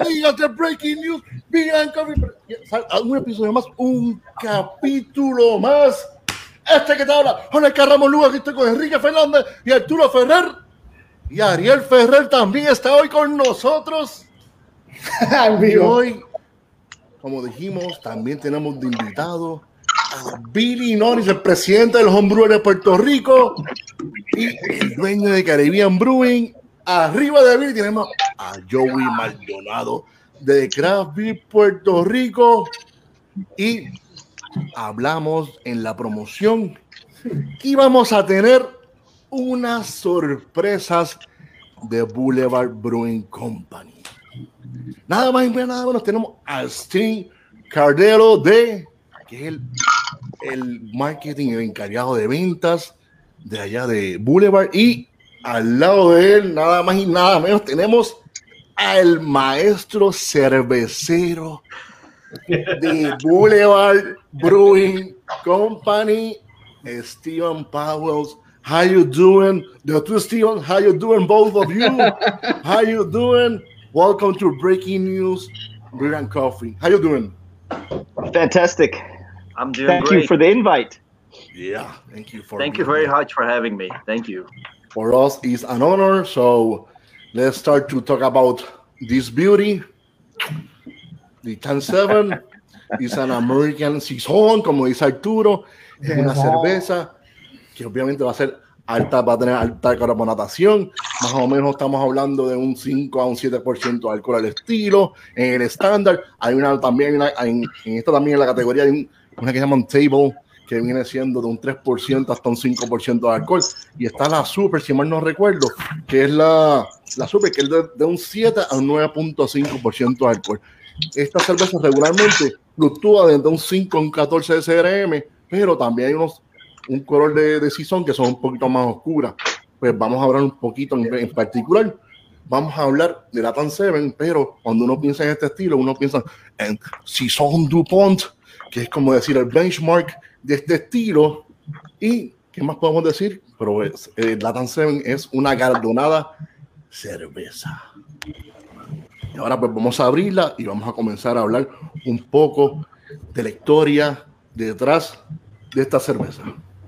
Amigas de Breaking News, Coffee. Un episodio más, un capítulo más. Este que te habla, Jorge Carramos Luga, aquí estoy con Enrique Fernández y Arturo Ferrer. Y Ariel Ferrer también está hoy con nosotros. y hoy, como dijimos, también tenemos de invitado a Billy Norris, el presidente del Homebrewer de Puerto Rico y el dueño de Caribbean Brewing. Arriba de Billy tenemos a Joey Maldonado de Craft Beer Puerto Rico. Y hablamos en la promoción. Que íbamos a tener unas sorpresas de Boulevard Brewing Company. Nada más y nada menos tenemos a Sting Cardelo de que es el, el marketing encargado de ventas de allá de Boulevard. Y al lado de él nada más y nada menos tenemos al maestro cervecero de Boulevard Brewing Company, Steven Powell. How you doing? The two Steven, how you doing? Both of you. How you doing? Welcome to Breaking News, Beer and Coffee. How you doing? Fantastic. I'm doing Thank great. you for the invite. Yeah, thank you for. Thank you very much for having me. Thank you. For us, it's an honor. So let's start to talk about this beauty. The 10-7 is an American Saison, como dice Arturo. Es una cerveza que obviamente va a ser alta, va a tener alta carbonatación. Más o menos estamos hablando de un 5 a un 7% de alcohol al estilo. En el estándar hay una también, una- en, en esta también en la categoría hay un- una que se llama un table que viene siendo de un 3% hasta un 5% de alcohol. Y está la super, si mal no recuerdo, que es la, la super, que es de, de un 7 a un 9.5% de alcohol. Esta cerveza regularmente fluctúa desde un 5 a un 14 de CRM, pero también hay unos un color de, de que son un poquito más oscuras. Pues vamos a hablar un poquito en, en particular. Vamos a hablar de la Tan 7, pero cuando uno piensa en este estilo, uno piensa en Season DuPont, que es como decir el benchmark de este estilo. ¿Y qué más podemos decir? Pero es, eh, la Tan 7 es una galardonada cerveza. Y ahora pues vamos a abrirla y vamos a comenzar a hablar un poco de la historia detrás de esta cerveza.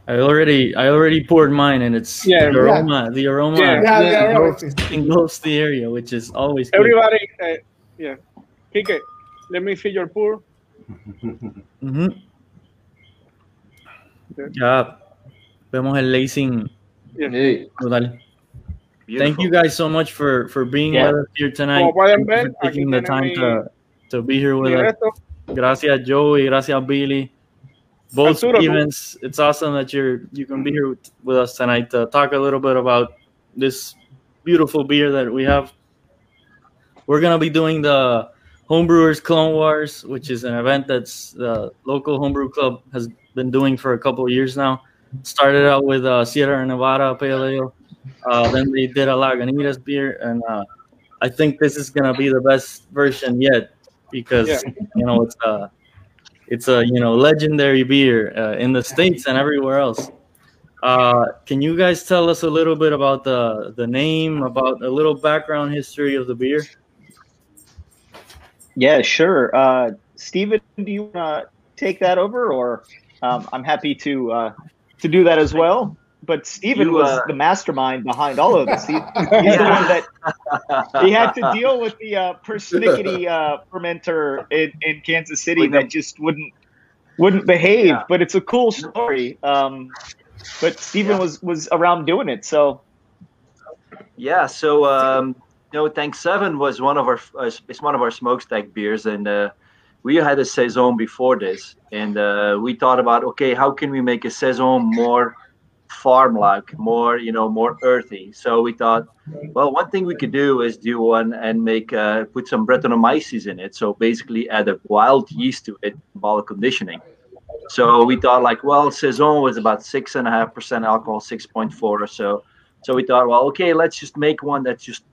I already I already poured mine and it's Yeah, the yeah. aroma the aroma Yeah, yeah, yeah, engulfs, right. engulfs the area which is always good. Everybody, uh, yeah. Kike, let me see your pour. Ujú. Ya vemos el lacing Yeah. brutal. Beautiful. Thank you guys so much for for being Yeah. with us here tonight. Como pueden ver, for taking the time tienen to to be here with Y us. Gracias Joey, gracias Billy. Both Arturo, tú- Stevens, it's awesome that you're you can be here with, with us tonight to talk a little bit about this beautiful beer that we have. We're gonna be doing the Homebrewers Clone Wars, which is an event that's the local homebrew club has been doing for a couple of years now. Started out with uh, Sierra Nevada Pale Ale, uh, then they did a Lagunitas beer, and uh, I think this is gonna be the best version yet because Yeah. you know it's a it's a you know legendary beer uh, in the states and everywhere else. Uh, can you guys tell us a little bit about the the name, about a little background history of the beer? Yeah, sure. Uh, Steven, do you want to take that over, or um, I'm happy to uh, to do that as well. But Stephen was uh, the mastermind behind all of this. He, he's the one that he had to deal with the uh, persnickety uh, fermenter in, in Kansas City that just wouldn't wouldn't behave. Yeah. But it's a cool story. Um, but Stephen Yeah. was was around doing it, so Yeah. So, um, you know, Tank Seven was one of our uh, it's one of our smokestack beers, and uh, we had a saison before this, and uh, we thought about okay, how can we make a saison more farm-like, more you know, more earthy? So we thought, well, one thing we could do is do one and make uh, put some Brettanomyces in it. So basically, add a wild yeast to it while conditioning. So we thought like, well, saison was about six and a half percent alcohol, six point four or so. So we thought, well, okay, let's just make one that's just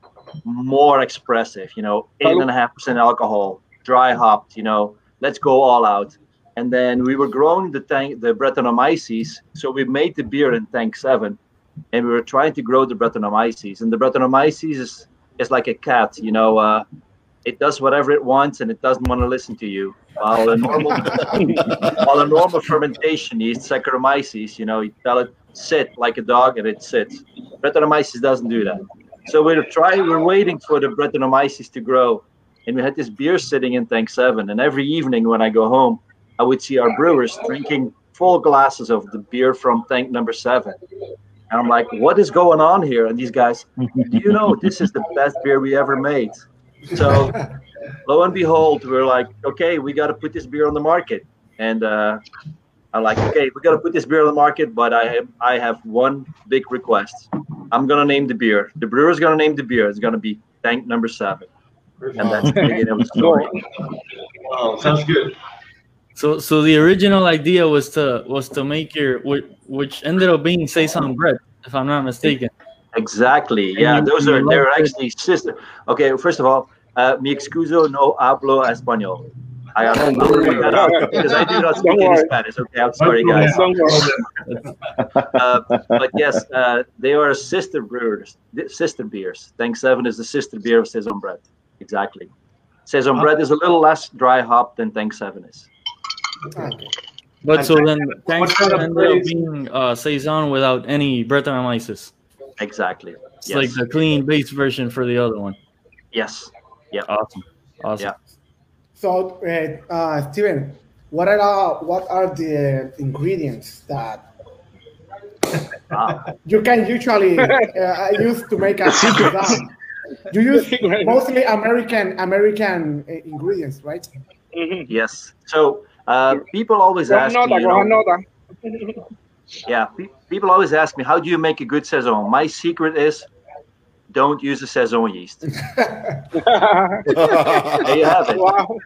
more expressive, you know, eight and a half percent alcohol, dry hopped, you know, let's go all out. And then we were growing the tank, the Brettanomyces. So we made the beer in tank seven, and we were trying to grow the Brettanomyces. And the Brettanomyces is is like a cat. You know, uh, it does whatever it wants and it doesn't want to listen to you. While a normal, while a normal fermentation yeast, Saccharomyces, you know, you tell it sit like a dog and it sits. Brettanomyces doesn't do that. So we're trying, we're waiting for the Brettanomyces to grow, and we had this beer sitting in tank seven. And every evening when I go home, I would see our brewers drinking full glasses of the beer from tank number seven. And I'm like, what is going on here? And these guys, do you know this is the best beer we ever made? So lo and behold, we're like, okay, we got to put this beer on the market. And uh, I'm like, okay, we got to put this beer on the market, but I have I have one big request. I'm gonna name the beer. The brewer's gonna name the beer. It's gonna be tank number seven, and that's the beginning of the story. Wow, sounds good. So, so the original idea was to was to make your which, which ended up being saison Brett, if I'm not mistaken. Exactly. And Yeah, you- those you are they're it. actually sister. Okay, first of all, uh, mi excuso no hablo español. I have to bring that up because I do not speak Don't any. Spanish. Okay, I'm sorry, guys. Uh, but yes, uh, they are sister brewers, sister beers. Tank Seven is the sister beer of Saison Brett. Exactly. Saison Brett is a little less dry hop than Tank Seven is. Okay. But so then, What thanks kind of ended up being uh, saison without any Brettanomyces. Exactly. It's Yes. like the clean base version for the other one. yes. Yeah. Awesome, awesome. Yeah. So, uh, uh, Steven, what are uh, what are the ingredients that you can usually uh, use to make a saison? You use mostly American American uh, ingredients, right? Mhm. Yes. So uh, people always ask me, nota, you know, yeah, pe- people always ask me, how do you make a good saison? My secret is don't use a saison yeast. There you have it. wow.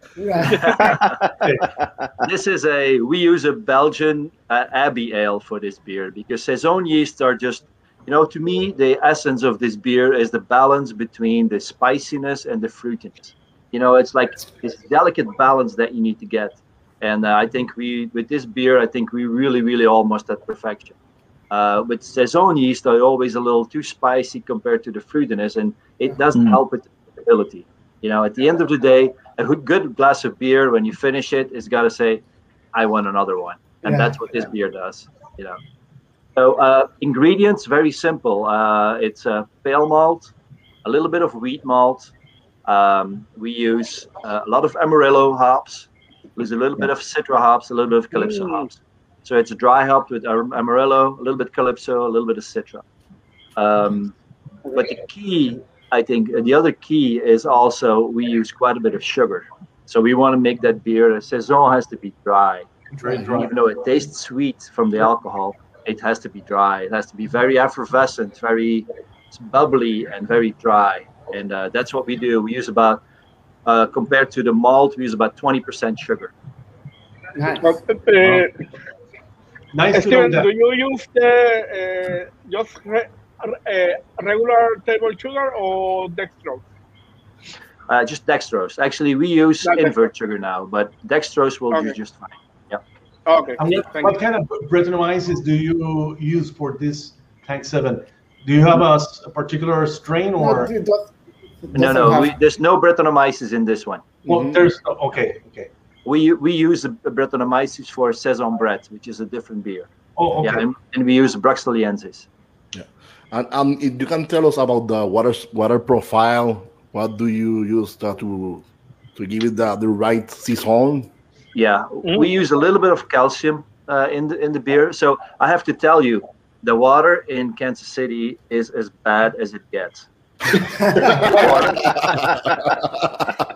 this is a we use a Belgian uh, Abbey ale for this beer because saison yeasts are just you know to me the essence of this beer is the balance between the spiciness and the fruitiness. You know, it's like this delicate balance that you need to get, and uh, I think we with this beer I think we really really almost at perfection. Uh, with saison yeast are always a little too spicy compared to the fruitiness, and it doesn't Mm. help with the drinkability. You know, at the end of the day, a good- good glass of beer when you finish it is got to say, "I want another one," and Yeah. that's what this beer does. You know. So uh, ingredients very simple. Uh, it's a pale malt, a little bit of wheat malt. Um, we use uh, a lot of Amarillo hops. We use a little bit of Citra hops, a little bit of Calypso Mm. hops. So it's a dry hop with Amarillo, a little bit Calypso, a little bit of Citra. Um, but the key, I think, uh, the other key is also we use quite a bit of sugar. So we want to make that beer. A saison has to be dry, Very dry. even though it tastes sweet from the alcohol. It has to be dry. It has to be very effervescent, very bubbly, and very dry. And uh, that's what we do. We use about, uh, compared to the malt, we use about 20% sugar. Nice. But, uh, Nice to know Steven, that. do you use the uh, just re, uh, regular table sugar or dextrose? Uh, just dextrose. Actually, we use Not invert sugar now, but dextrose will do just fine. Okay. And what, what you. kind of Brettanomyces do you use for this Tank 7? Do you have a particular strain or? it does- it No, no, we, there's no Brettanomyces in this one. Well, Mhm. there's, okay, okay. We we use the Brettanomyces for saison Brett, which is a different beer. Oh, Yeah, okay. and, and we use Bruxellensis. And um, if you can tell us about the water water profile. What do you use uh, to to give it the, the right season? Yeah, we use a little bit of calcium uh, in the in the beer. So I have to tell you, the water in Kansas City is as bad as it gets.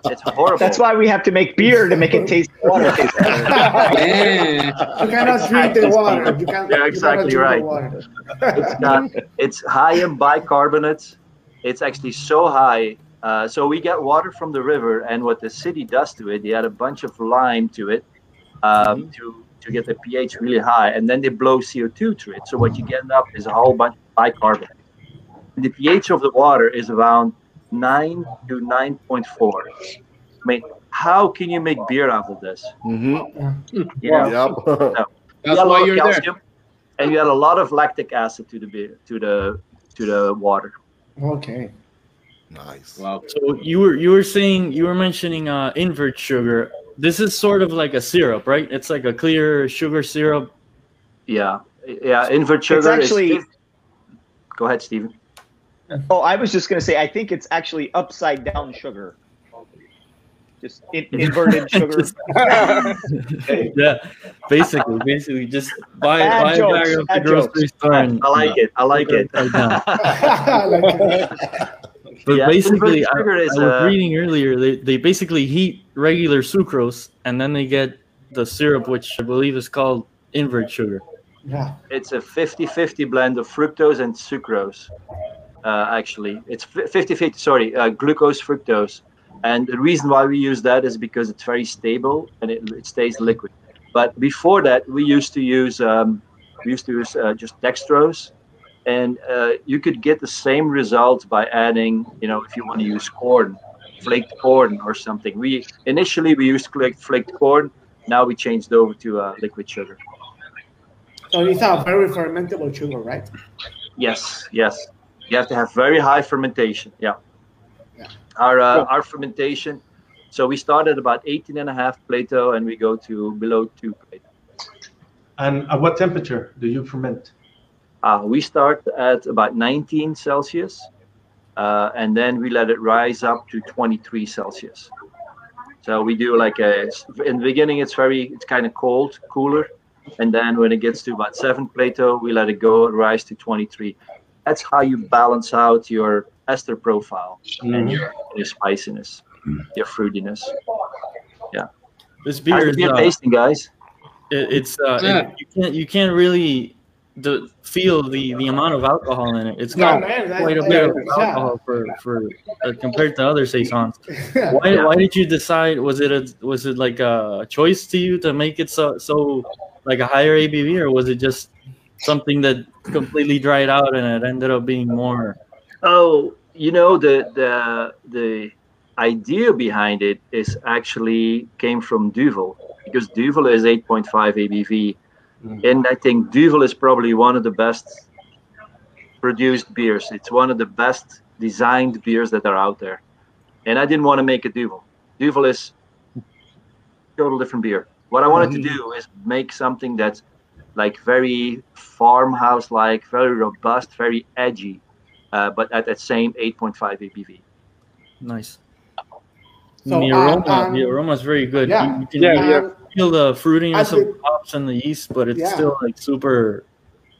It's horrible. That's why we have to make beer to make it taste water taste better. You cannot drink the water. You can, Yeah, you exactly cannot right. drink the water. it's got it's high in bicarbonates. It's actually so high. Uh, so we get water from the river, and what the city does to it, they add a bunch of lime to it um, to to get the pH really high, and then they blow CO2 to it. So what you get up is a whole bunch of bicarbonate. The pH of the water is around nine to nine point four. I mean, how can you make beer out of this? Mm-hmm. You know? Yep. You That's add a why you're there. and you add a lot of lactic acid to the beer, to the to the water. Okay. Nice. Wow. So you were you were saying you were mentioning uh, invert sugar. This is sort of like a syrup, right? It's like a clear sugar syrup. Yeah, yeah. Invert sugar It's actually. is. Go ahead, Stephen. Oh, I was just gonna say. I think it's actually upside down sugar. Just in, inverted sugar. Just- yeah, basically, basically, just buy Bad buy a bag at the grocery store. I like it. I like it. Right now. like, But Yeah, basically, I, sugar is, I was uh, reading earlier. They they basically heat regular sucrose, and then they get the syrup, which I believe is called invert sugar. yeah. It's a 50-50 blend of fructose and sucrose. Uh, actually, it's 50-50. Sorry, uh, glucose, fructose, and the reason why we use that is because it's very stable and it, it stays liquid. But before that, we used to use um, we used to use uh, just dextrose, and uh, you could get the same results by adding, you know, if you want to use corn, flaked corn or something. We initially we used flaked, flaked corn. Now we changed over to uh, liquid sugar. So it's a very fermentable sugar, right? Yes, yes. You have to have very high fermentation. Yeah. Yeah. Our uh, Cool. our fermentation. So we start at about 18 and a half Plato and we go to below 2 Plato. And at what temperature do you ferment? Uh, we start at about 19 Celsius uh, and then we let it rise up to 23 Celsius. So we do like a in the beginning it's very it's kind of cold, cooler, and then when it gets to about 7 Plato, we let it go rise to 23. That's how you balance out your ester profile and your, your spiciness, your fruitiness. Yeah, this beer the is beer uh, tasting, guys? it, it's uh, it- Yeah. you can't you can't really the, feel the the amount of alcohol in it. It's Yeah, got man, that- quite a yeah, bit of yeah. alcohol for for uh, compared to other saisons. Why, Yeah. why did you decide? Was it a was it like a choice to you to make it so so like a higher ABV, or was it just something that completely dried out and it ended up being more? Oh, you know the the the idea behind it is actually came from Duvel because Duvel is 8.5 ABV. And I think Duvel is probably one of the best produced beers. It's one of the best designed beers that are out there, and I didn't want to make a Duvel. Duvel is total different beer. What I wanted to do is make something that's like very farmhouse like, very robust, very edgy, uh, but at that same 8.5 ABV. Nice. So, the aroma, um, the aroma is very good. yeah. You, you can Yeah, yeah. Feel the fruitiness of think- the hops and the yeast, but it's Yeah. still like super.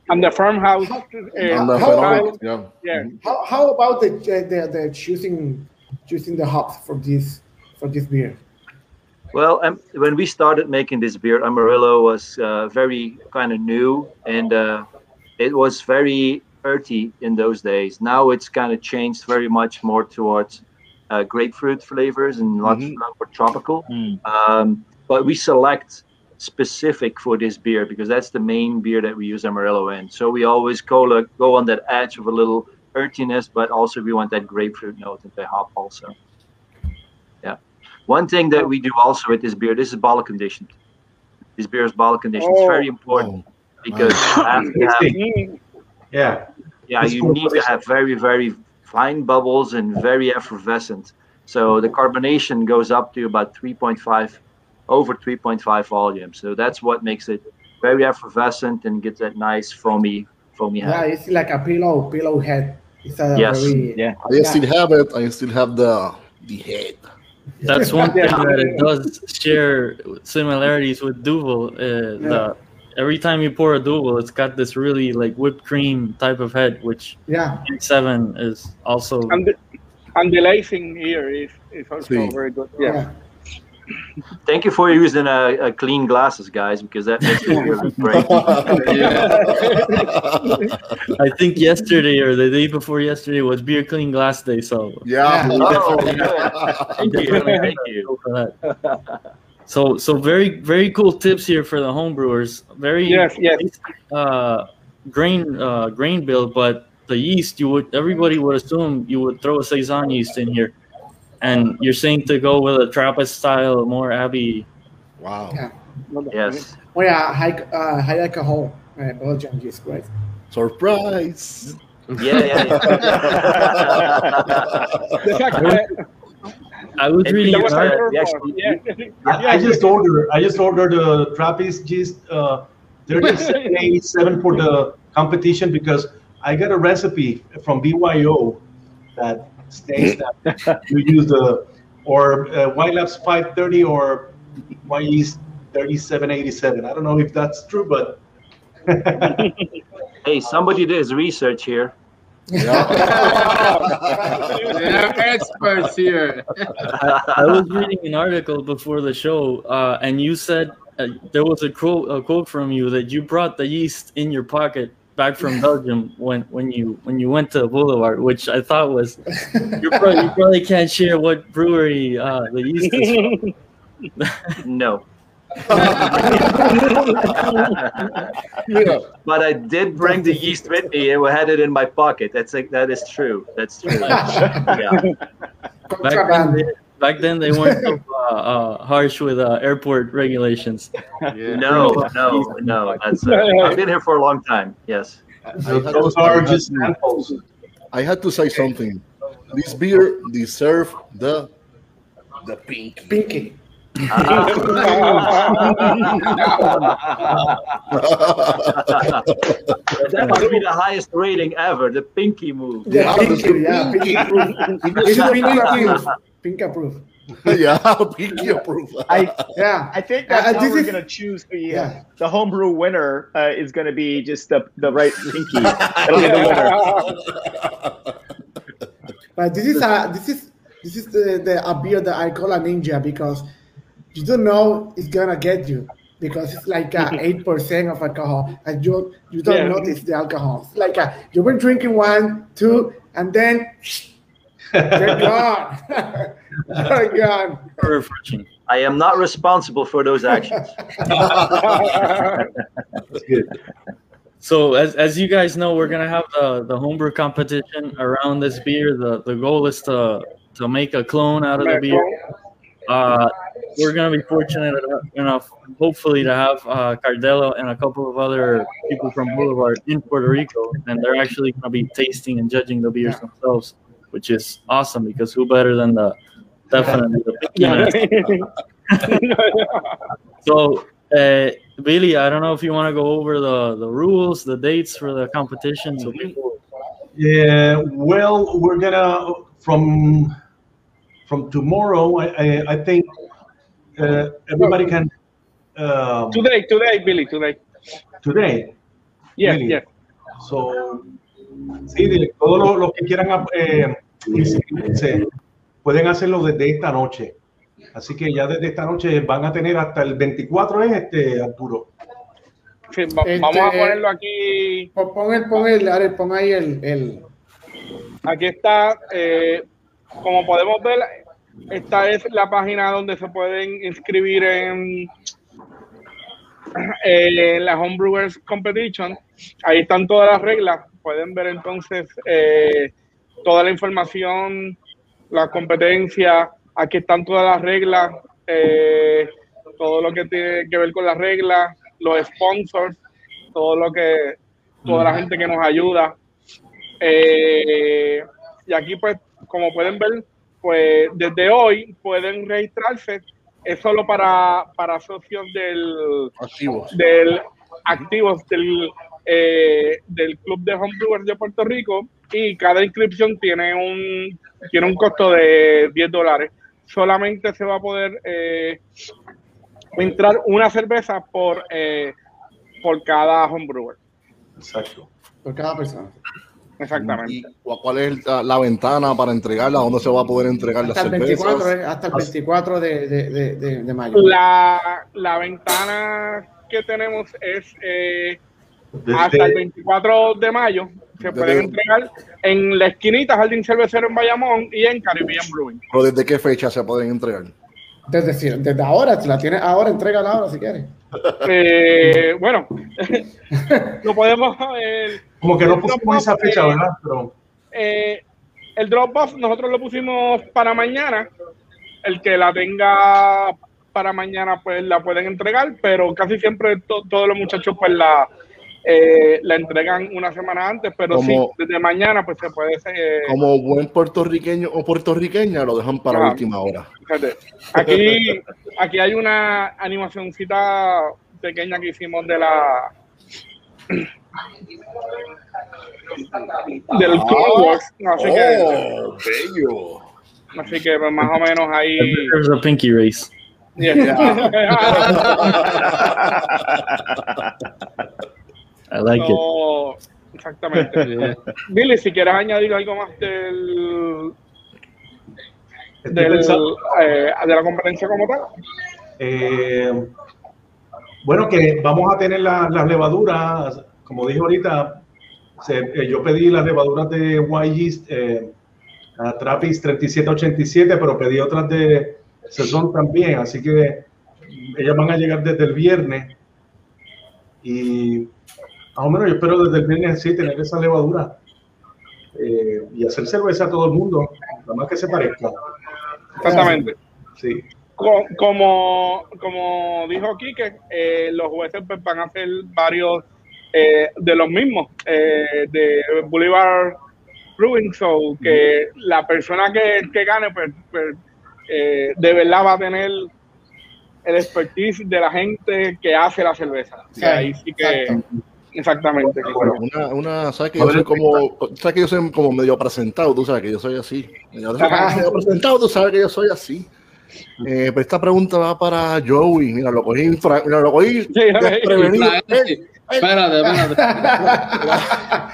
And the farmhouse. How- Uh, And the how- phenolic, yeah. yeah. How, how about the, the the choosing choosing the hops for this for this beer? Well, um, when we started making this beer, Amarillo was uh, very kind of new and uh, it was very earthy in those days. Now it's kind of changed very much more towards uh, grapefruit flavors and lots Mhm. more tropical. Um, but we select specific for this beer because that's the main beer that we use Amarillo in. So we always go, like, go on that edge of a little earthiness, but also we want that grapefruit note and the hop also. Yeah. One thing that we do also with this beer, this is bottle conditioned. This beer is bottle conditioned. It's very oh. important oh. because you have to have Yeah. yeah, It's you cool. need to have very, very fine bubbles and very effervescent. So the carbonation goes up to about 3.5, over 3.5 volume. So that's what makes it very effervescent and gets that nice foamy, foamy head. Yeah, it's like a pillow pillow head. It's a Yes. very Yeah. I still have it. I still have the the head. That's one thing Yeah. that it does share similarities with Duvel. Uh, the, every time you pour a Duvel, it's got this really like whipped cream type of head, which yeah. Seven is also. and the, and the lacing here is, is also See. very good. Yeah. yeah. Thank you for using uh, uh, clean glasses, guys, because that makes me really great. I think yesterday or the day before yesterday was beer clean glass day, so yeah. Oh, thank you, thank you for that. So, so very, very cool tips here for the homebrewers. Very Yes, yes. uh, grain uh, grain bill, but the yeast you would everybody would assume you would throw a saison yeast in here, and you're saying to go with a Trappist style, more Abbey. Wow. Yeah. yes. Oh yeah, high uh, high alcohol uh, Belgian yeast, right? Surprise. Yeah, yeah, yeah. I was And reading there an was a- article. we actually- Yeah. I, I just ordered. I just ordered the Trappist Gist uh, 3787 for the competition because I got a recipe from BYO that states that you use the or uh, White Labs 530 or Wyeast 3787. I don't know if that's true, but Hey, somebody did his research here. They're experts here. I was reading an article before the show, uh, and you said uh, there was a quote, a quote from you that you brought the yeast in your pocket back from Belgium when, when you when you went to Boulevard, which I thought was you probably, you probably can't share what brewery uh, the yeast is from. No. But I did bring the yeast with me and we had it in my pocket. That's like that is true. That's true. Yeah. Back then, Contraband. they, back then they weren't so, uh, uh, harsh with uh, airport regulations. Yeah. No, no, no. That's uh, I've been here for a long time. Yes. those are just samples. I had to say something. This beer deserves the the pink. Pinky. That might be the highest rating ever. The pinky move. Yeah, Yeah, pinky, yeah, pinky. pinky proof. It is a a pinky pinky. proof. Pinky proof. yeah, pinky approved. I Yeah. I think that's Uh, how we're is- gonna choose the uh, Yeah. the homebrew winner uh, is gonna be just the the right pinky. That'll be the winner. But this is a this is this is the, the a beer that I call a ninja because you don't know it's gonna get you because it's like a mm-hmm. eight percent of alcohol and you you don't Yeah. notice the alcohol. It's like a, you've been drinking one, two, and then they're gone. they're gone. Refreshing. I am not responsible for those actions. That's good. So as, as you guys know, we're gonna have the, the homebrew competition around this beer. The the goal is to to make a clone out of the beer. Uh, we're gonna be fortunate enough, hopefully, to have uh, Cardelo and a couple of other people from Boulevard in Puerto Rico, and they're actually gonna be tasting and judging the beers themselves, which is awesome because who better than the definitely the picky master. So, uh, Billy, I don't know if you want to go over the, the rules, the dates for the competition, so people. Yeah, well, we're gonna from from tomorrow. I I, I think uh, everybody can um, today, today, Billy, today. today. Yes, Really? yes. So, sí, de- todos los, los que quieran eh, inscribirse pueden hacerlo desde esta noche. Así que ya desde esta noche van a tener hasta el 24, ¿es este, Arturo? Sí, va- Este- Vamos a ponerlo aquí. Pon pon el, pon el, Are, pon ahí el, el Aquí está. eh, como podemos ver, esta es la página donde se pueden inscribir en, eh, en la Homebrewers Competition. Ahí están todas las reglas. Pueden ver entonces eh, toda la información, la competencia. Aquí están todas las reglas, eh, todo lo que tiene que ver con las reglas, los sponsors, todo lo que, toda la gente que nos ayuda. Eh, y aquí, pues, como pueden ver, pues desde hoy pueden registrarse. Es solo para, para socios del, Activos. del activos del, eh, del Club de Homebrewers de Puerto Rico y cada inscripción tiene un, tiene un costo de 10 dólares. Solamente se va a poder eh, entrar una cerveza por, eh, por cada homebrewer. Exacto. por cada persona. Exactamente. ¿Y cu- cuál es la, la ventana para entregarla? ¿Dónde se va a poder entregar las Hasta el 24, cervezas? eh, hasta el 24 de, de, de, de, de mayo. La, la ventana que tenemos es eh, hasta el Desde, 24 de mayo. Se Desde- pueden entregar en la esquinita Jardín Cervecero en Bayamón y en Caribbean Brewing. ¿Pero desde qué fecha se pueden entregar? Desde, si- desde ahora, si la tienes ahora, entrégala ahora si quieres. Eh, bueno, lo podemos. eh, como que no pusimos esa fecha, eh, ¿verdad? Pero eh, el Dropbox nosotros lo pusimos para mañana. El que la tenga para mañana, pues la pueden entregar, pero casi siempre to- todos los muchachos pues la, eh, la entregan una semana antes, pero sí, Como- desde mañana pues se puede... eh, Como buen puertorriqueño o puertorriqueña, lo dejan para Ah. última hora. Fíjate, aquí, aquí hay una animacioncita pequeña que hicimos de la del Clone Wars, así que ¡Oh, bello! así que pues, más o menos ahí a pinky race. I like it. Exactamente. Billy, si quieres añadir algo más del, eh, de la competencia como tal. Eh, bueno, que vamos a tener la- las levaduras, como dije ahorita, se- eh, yo pedí las levaduras de YG eh, a Trappist 3787, pero pedí otras de Saison también, así que ellas van a llegar desde el viernes y más o menos yo espero desde el viernes sí tener esa levadura eh, y hacer cerveza a todo el mundo, nada más que se parezca. Exactamente. Sí. Co- como, como dijo Quique, eh, los jueces pues, van a hacer varios eh, de los mismos eh, de Boulevard Brewing Show, que la persona que, que gane, pues, pues, eh, de verdad va a tener el expertise de la gente que hace la cerveza. O sea, ahí sí que, exactamente. Una, una, ¿sabes que yo soy como, sabes que yo soy como medio presentado, tú sabes que yo soy así. Medio, medio presentado, tú sabes que yo soy así. Eh, pero esta pregunta va para Joey. Mira, lo cogí, infra- mira, lo cogí desprevenido. Espérate, espérate.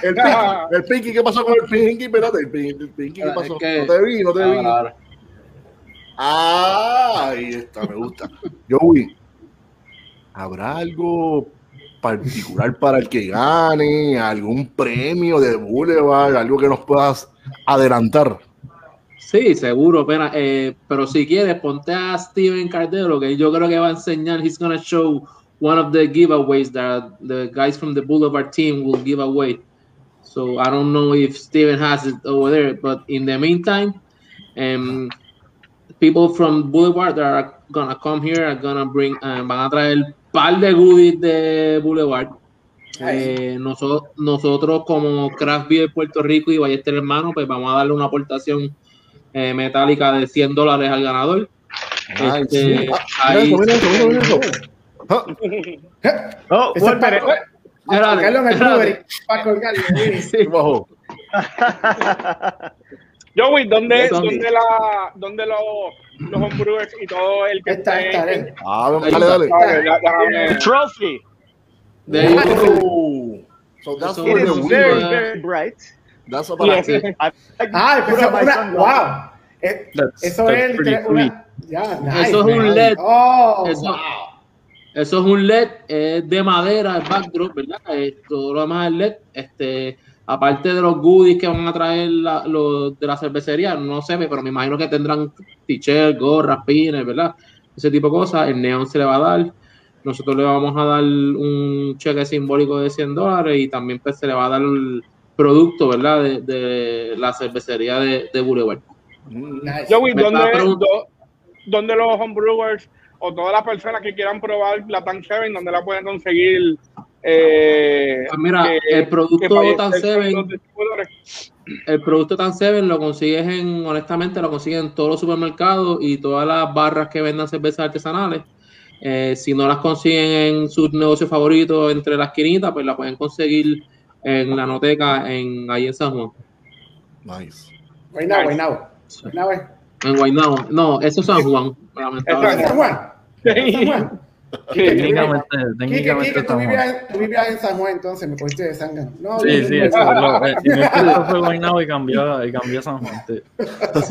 el, pinky, el Pinky, ¿qué pasó con el Pinky? Espérate, el Pinky, el Pinky, ¿qué Es pasó? que- No te vi, no te vi. Ah, ahí está, me gusta. Joey, ¿habrá algo particular para el que gane? ¿Algún premio de Boulevard? ¿Algo que nos puedas adelantar? Sí, seguro, pena. Eh, pero si quieres, ponte a Steven Cardero, que yo creo que va a enseñar. He's gonna show one of the giveaways that the guys from the Boulevard team will give away. So I don't know if Steven has it over there, but in the meantime, um, people from Boulevard that are gonna come here are gonna bring, uh, van a traer par de goodies de Boulevard. Eh, noso- nosotros como Craft Beer Puerto Rico y Ballester Hermano, pues vamos a darle una aportación eh, metálica de 100 dólares al ganador. Ay, Este, sí. Ah, ahí- mira eso, mira eso, mira eso. Oh, Ese one es para, colgarlo en el para colgarlo. Sí. Joey, ¿dónde, ¿Dónde? dónde, la, dónde los, los homebrewers y todo el que Está, está, está. Ah, dale, dale. Trophy. There you go. So that's Eso for the winner. very, very bright. That's Yes. Sí. I, I Ah, my una. ¡Wow! Eh, That's- eso that's es una. Ya, nice, Eso es un man. LED. Oh, Eso- wow. Eso es un LED es de madera, el backdrop, ¿verdad? Eh, todo lo demás es LED. Este, aparte de los goodies que van a traer la- los de la cervecería, no sé, pero me imagino que tendrán t-shirt, gorras, pines, ¿verdad? Ese tipo de cosas. El neón se le va a dar. Nosotros le vamos a dar un cheque simbólico de 100 dólares y también pues, se le va a dar el producto, ¿verdad? De, de la cervecería de, de Boulevard. Nice. Joey, Me ¿dónde, preguntando- dónde los homebrewers o todas las personas que quieran probar la Tan Seven, dónde la pueden conseguir? Eh, Pues mira, que- el producto Tan Seven-? El producto Tan Seven lo consigues en, honestamente, lo consigues en todos los supermercados y todas las barras que vendan cervezas artesanales. Eh, si no las consiguen en sus negocios favoritos entre las esquinitas, pues la pueden conseguir en la noteca en, ahí en San Juan. Nice. Right now, right now. Right now, eh. En Guaynabo. No, eso es San Juan, lamentablemente. San Juan. San Juan. Técnicamente, Quique, técnicamente tú vivías, en San Juan, entonces me cogiste de sangre. No, Sí, sí, eso es lo, eh, mi esposo fue Guaynabo y cambió, y cambió San Juan. sí.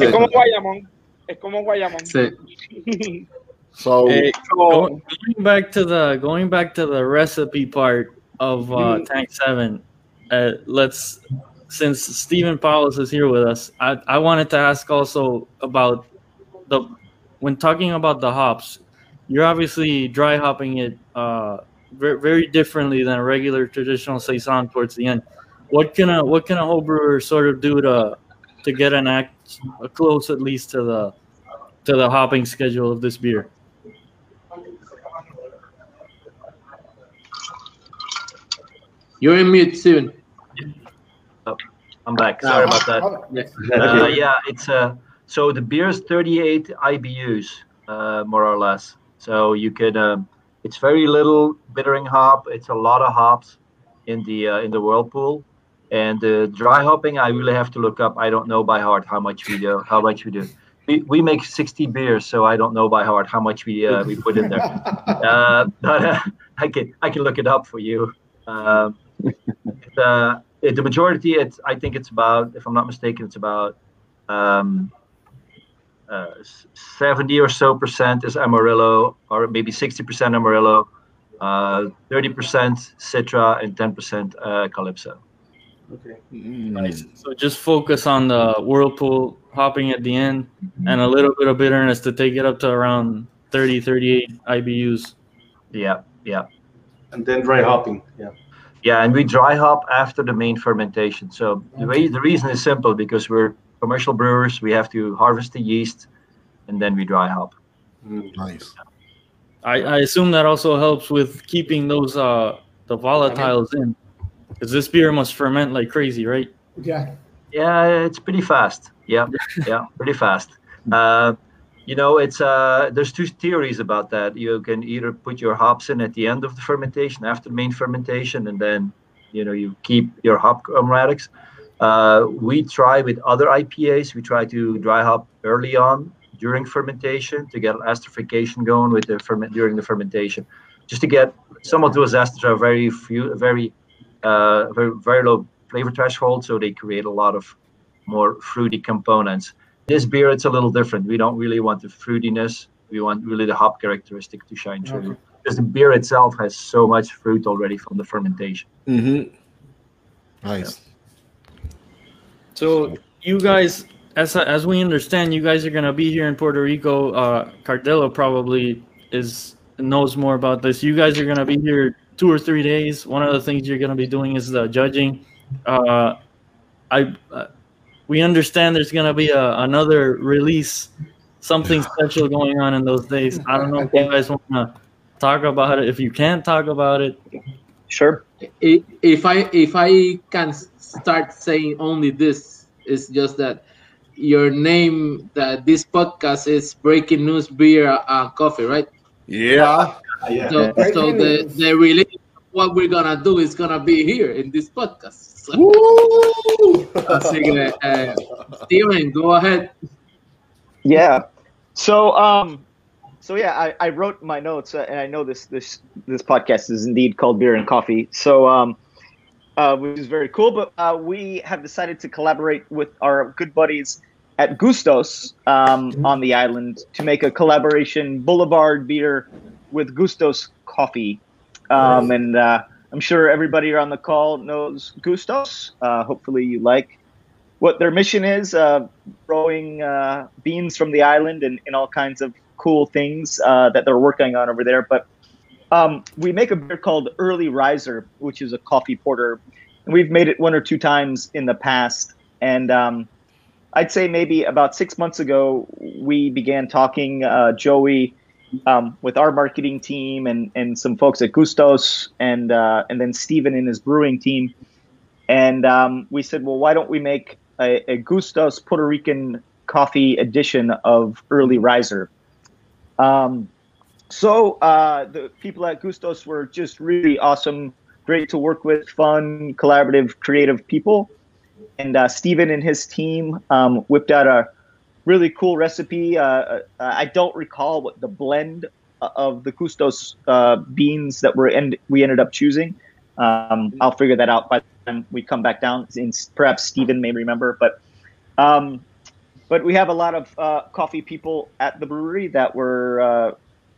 Es como Guayamón. Es como Guayamón. Sí. So, Eh, So, going back to the going back to the recipe part of uh, Tank Seven, uh, let's since Steven Pauwels is here with us, I, I wanted to ask also about the when talking about the hops, you're obviously dry hopping it uh, very, very differently than a regular traditional saison towards the end. What can a what can a home brewer sort of do to to get an act close at least to the to the hopping schedule of this beer? You're in mute soon. I'm back. Sorry about that. Uh, yeah, it's uh, so the beer is 38 IBUs, uh, more or less. So you could, um, it's very little bittering hop. It's a lot of hops in the uh, in the whirlpool, and the dry hopping I really have to look up. I don't know by heart how much we do. How much we do. We, we make 60 beers, so I don't know by heart how much we uh, we put in there. uh, but uh, I can I can look it up for you. Um, uh, it- the majority, it's I think it's about, if I'm not mistaken, it's about um, uh, 70 or so percent is Amarillo, or maybe 60 percent Amarillo, uh, 30 percent Citra, and 10 percent uh, Calypso. Okay nice. So just focus on the whirlpool hopping at the end and a little bit of bitterness to take it up to around 30, 38 IBUs. Yeah, yeah. And then dry hopping. Yeah. Yeah, and we dry hop after the main fermentation. So the, way, the reason is simple because we're commercial brewers. We have to harvest the yeast, and then we dry hop. Nice. I, I assume that also helps with keeping those uh the volatiles in. Because this beer must ferment like crazy, right? Yeah. Yeah, it's pretty fast. Yeah, yeah, pretty fast. Uh, you know, it's uh, there's two theories about that. You can either put your hops in at the end of the fermentation, after the main fermentation, and then you know you keep your hop aromatics. Uh, we try with other IPAs. We try to dry hop early on during fermentation to get esterification going with the ferment during the fermentation, just to get some of those esters are very few, very, uh, very very low flavor threshold, so they create a lot of more fruity components. This beer, it's a little different. We don't really want the fruitiness. We want really the hop characteristic to shine through. Okay. Because the beer itself has so much fruit already from the fermentation. Mm-hmm. Nice. So you guys, as as we understand, you guys are gonna be here in Puerto Rico. Uh, Cardillo probably is knows more about this. You guys are gonna be here two or three days. One of the things you're gonna be doing is the judging. Uh, I uh, we understand there's gonna be a, another release, something special going on in those days. I don't know if you guys want to talk about it. If you can't talk about it, Sure. I- if I if I can start saying only this, it's just that your name that this podcast is breaking news beer and coffee, right? Yeah. Yeah. So, Breaking so the news. the relation what we're gonna do is gonna be here in this podcast. So, Woo! así que, uh, Steven, go ahead. Yeah. So um so yeah, I, I wrote my notes uh, and I know this this this podcast is indeed called Beer and Coffee. So um uh, which is very cool, but uh, we have decided to collaborate with our good buddies at Gustos um, on the island to make a collaboration Boulevard beer with Gustos coffee. Um, and uh, I'm sure everybody on the call knows Gustos. Uh, hopefully, you like what their mission is uh, growing uh, beans from the island and, and all kinds of cool things uh, that they're working on over there. But um, we make a beer called Early Riser, which is a coffee porter. And we've made it one or two times in the past. And um, I'd say maybe about six months ago, we began talking, uh, Joey, um, with our marketing team and, and some folks at Gustos and, uh, and then Steven and his brewing team. And um, we said, well, why don't we make a, a Gustos Puerto Rican coffee edition of Early Riser? Um, so uh, the people at Gustos were just really awesome, great to work with, fun, collaborative, creative people. And uh, Steven and his team um, whipped out a really cool recipe. Uh, uh, I don't recall what the blend of the Gustos uh, beans that were end- we ended up choosing. Um, I'll figure that out by the time we come back down. And perhaps Steven may remember, but um, but we have a lot of uh, coffee people at the brewery that were uh,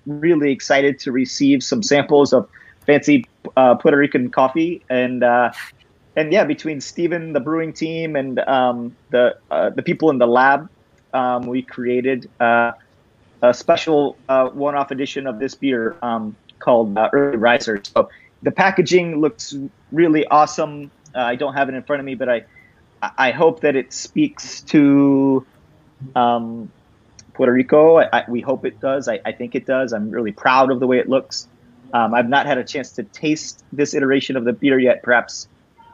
really excited to receive some samples of fancy uh, Puerto Rican coffee and uh, and yeah, between Steven, the brewing team, and um, the uh, the people in the lab, um, we created uh, a special one-off edition of this beer um, called Early Riser. So the packaging looks really awesome. I don't have it in front of me, but I I hope that it speaks to um, Puerto Rico. I, I, we hope it does. I, I think it does. I'm really proud of the way it looks. Um, I've not had a chance to taste this iteration of the beer yet. Perhaps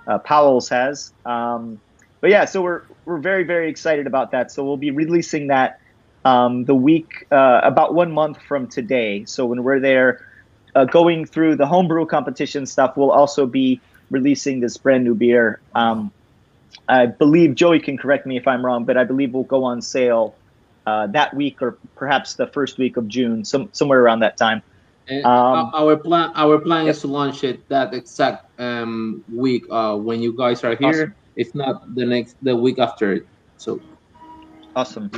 uh, Pauwels has. Um, but yeah, so we're we're very very excited about that. So we'll be releasing that um, the week uh, about one month from today. So when we're there, uh, going through the homebrew competition stuff, we'll also be releasing this brand new beer. Um, I believe Joey can correct me if I'm wrong, but I believe will go on sale uh, that week or perhaps the first week of June, some somewhere around that time. Um, our plan, our plan is to launch it that exact um, week uh, when you guys are here. Awesome. If not the next, the week after. it. So Awesome.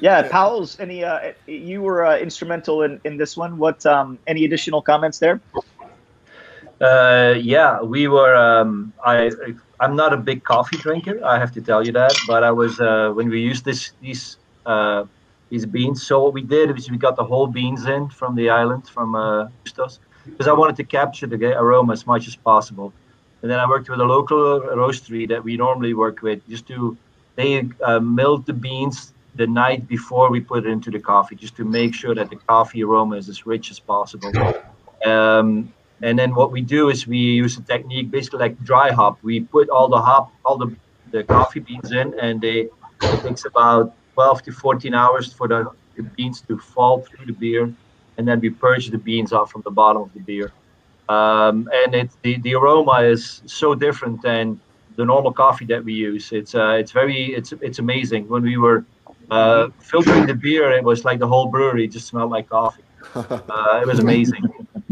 Yeah, Pauwels. Any? Uh, you were uh, instrumental in, in this one. What? Um, any additional comments there? Uh, yeah, we were. Um, I I'm not a big coffee drinker. I have to tell you that. But I was uh, when we used this these uh, these beans. So what we did was we got the whole beans in from the island from uh, because I wanted to capture the aroma as much as possible. And then I worked with a local roastery that we normally work with just to they uh, milled the beans the night before we put it into the coffee just to make sure that the coffee aroma is as rich as possible. Um, and then what we do is we use a technique basically like dry hop. We put all the hop, all the, the coffee beans in, and they it takes about 12 to 14 hours for the, the beans to fall through the beer, and then we purge the beans off from the bottom of the beer. Um, and it the, the aroma is so different than the normal coffee that we use. It's uh, it's very it's it's amazing. When we were uh, filtering the beer, it was like the whole brewery just smelled like coffee. Uh, it was amazing.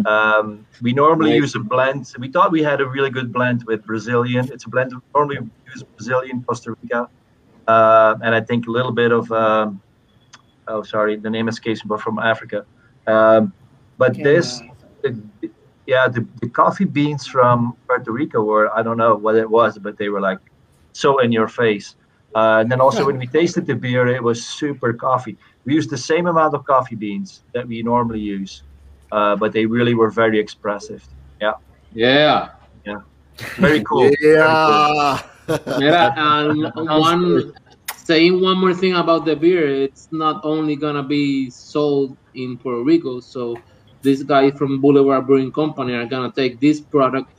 Um, we normally Nice. use a blend. We thought we had a really good blend with Brazilian. It's a blend. of- Normally use Brazilian, Costa Rica, uh, and I think a little bit of. Um, oh, sorry, the name escapes me, but from Africa. Um, but this, the, yeah, the, the coffee beans from Puerto Rico were I don't know what it was, but they were like so in your face. Uh, and then also when we tasted the beer, it was super coffee. We used the same amount of coffee beans that we normally use, uh, but they really were very expressive. Yeah, yeah. very cool. Very cool. Yeah. And one saying one more thing about the beer, it's not only gonna be sold in Puerto Rico. So this guy from Boulevard Brewing Company are gonna take this product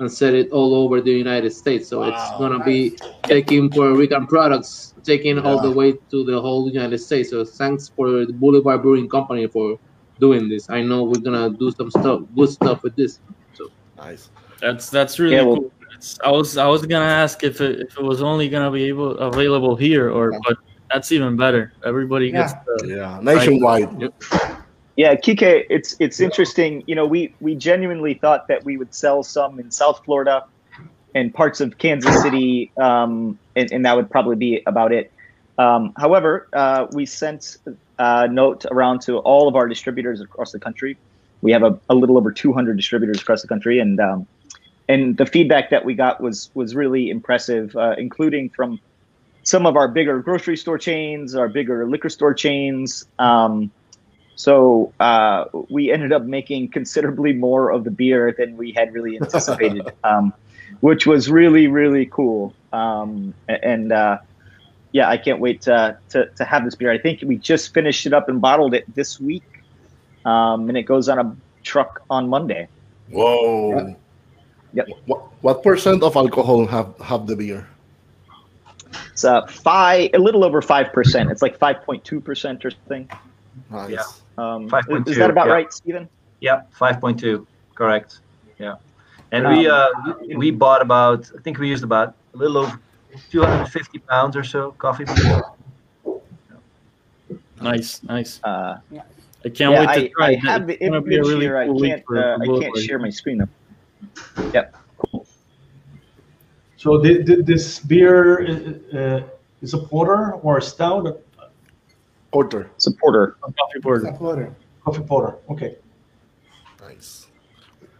and sell it all over the United States. So it's gonna be taking Puerto Rican products, taking all the way to the whole United States. So thanks for the Boulevard Brewing Company for doing this. I know we're gonna do some stuff, good stuff with this. So Nice. That's that's really Yeah, well- cool. It's, I was I was gonna ask if it if it was only gonna be able available here or but that's even better. Everybody gets the Yeah. Nationwide. Yeah, Kike, it's it's interesting. You know, we we genuinely thought that we would sell some in South Florida and parts of Kansas City, um, and, and that would probably be about it. Um, however, uh, we sent a note around to all of our distributors across the country. We have a, a little over 200 distributors across the country, and um, and the feedback that we got was was really impressive, uh, including from some of our bigger grocery store chains, our bigger liquor store chains. Um, so uh, we ended up making considerably more of the beer than we had really anticipated, um, which was really really cool. Um, and uh, yeah, I can't wait to, to to have this beer. I think we just finished it up and bottled it this week, um, and it goes on a truck on Monday. Whoa. Yep. What, what percent of alcohol have have the beer? It's uh, five, a little over five percent. It's like five point two percent or something. Nice. Yeah. Um, 5.2, is that about yeah. right, Stephen? Yeah, five point two, correct. Yeah, and Um, we uh, we- we bought about I think we used about a little over two hundred and fifty pounds or so coffee beans. nice, nice. Uh, I can't yeah, wait to I, try I it. have It's the gonna be a image really here. I cool week can't. for- Uh, I can't Boulevard. share my screen though. Yep. Cool. So thi- thi- this beer uh, uh, is a porter or a stout? Porter. Supporter. Coffee board. Supporter. Coffee porter. Okay. Nice.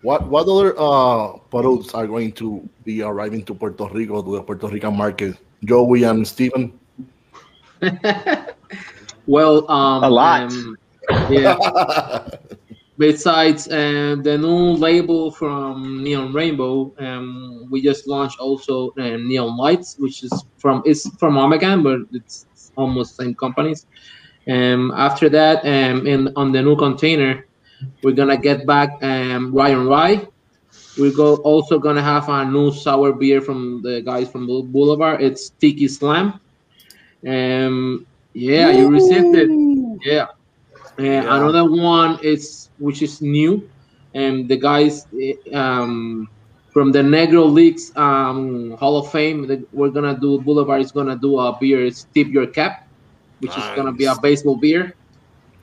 What what other uh bottles are going to be arriving to Puerto Rico to the Puerto Rican market? Joey and Stephen. well, um, A lot. um, yeah. Besides um, the new label from Neon Rainbow, um, we just launched also um, Neon Lights, which is from it's from Omegan, but it's almost same companies. Um, after that, um, in on the new container, We're gonna get back um, Rye on Rye. We're go, also gonna have a new sour beer from the guys from Boulevard. It's Tiki Slam. Um, yeah, you received it. Yeah. Uh, Another one is which is new, and the guys eh, um, from the Negro Leagues um, Hall of Fame. that We're gonna do Boulevard is gonna do a beer. It's Tip Your Cap, which is gonna be a baseball beer,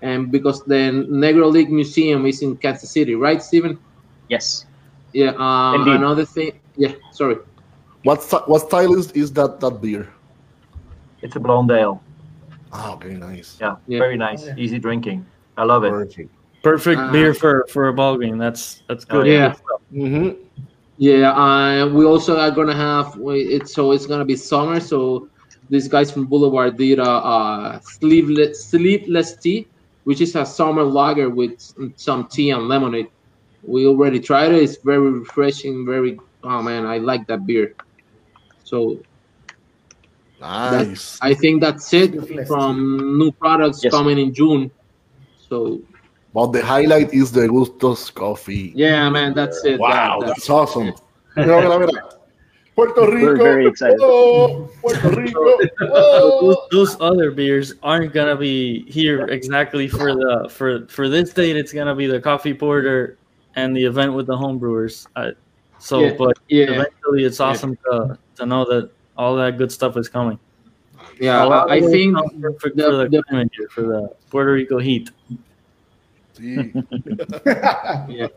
and because the Negro League Museum is in Kansas City, right, Stephen? Yes. Yeah. Um, Indeed. another thing. Yeah. Sorry. What what style is, is that that beer? It's a blonde ale. Ah, very nice. Yeah, Yeah. very nice, easy drinking. I love it. Perfect. Perfect Uh, beer for for a ball game. That's that's Oh, good. yeah. hmm Yeah, uh, we also are gonna have we- it. So it's gonna be summer. So these guys from Boulevard did a, a sleeveless sleeveless tea, which is a summer lager with some tea and lemonade. We already tried it. It's very refreshing. Very oh man, I like that beer. So Nice. I think that's it from new products Yes. coming in June. So But the highlight is the Gustos coffee. yeah, man, that's it. Wow, That- that's awesome. Mira, mira, mira. Puerto Rico. We're very excited. Oh, Puerto Rico. those, Oh. those other beers aren't gonna be here exactly for the for for this date. It's gonna be the coffee porter and the event with the homebrewers. Uh, so, Yeah, but yeah, eventually, it's awesome to to know that all that good stuff is coming. yeah. A I, I think sounds perfect the- for the the- climate here, for the Puerto Rico heat. Sí.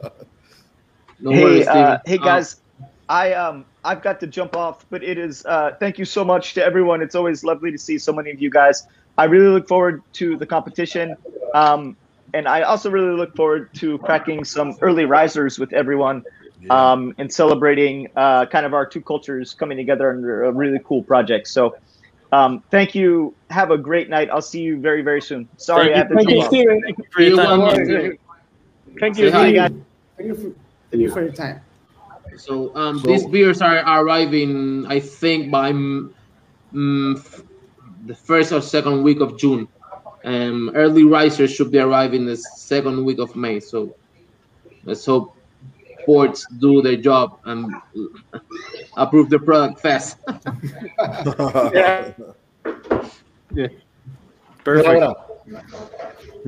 no hey, worries, uh, Steven. hey Um, guys, I um I've got to jump off, but it is uh thank you so much to everyone. It's always lovely to see so many of you guys. I really look forward to the competition. Um and I also really look forward to cracking some early risers with everyone um, and celebrating uh, kind of our two cultures coming together under a really cool project. So, um, thank you. Have a great night. I'll see you very, very soon. Sorry, Thank I have to Thank you, jump off. For your time. Thank you. hi, Bye, Steven. guys. Thank you for, thank you for your time. So um, So- these beers are arriving, I think, by mm, mm, f- the first or second week of June. Um, early risers should be arriving the second week of May. So let's hope ports do their job and approve the product fast. Yeah. yeah. Perfect. Mira, mira.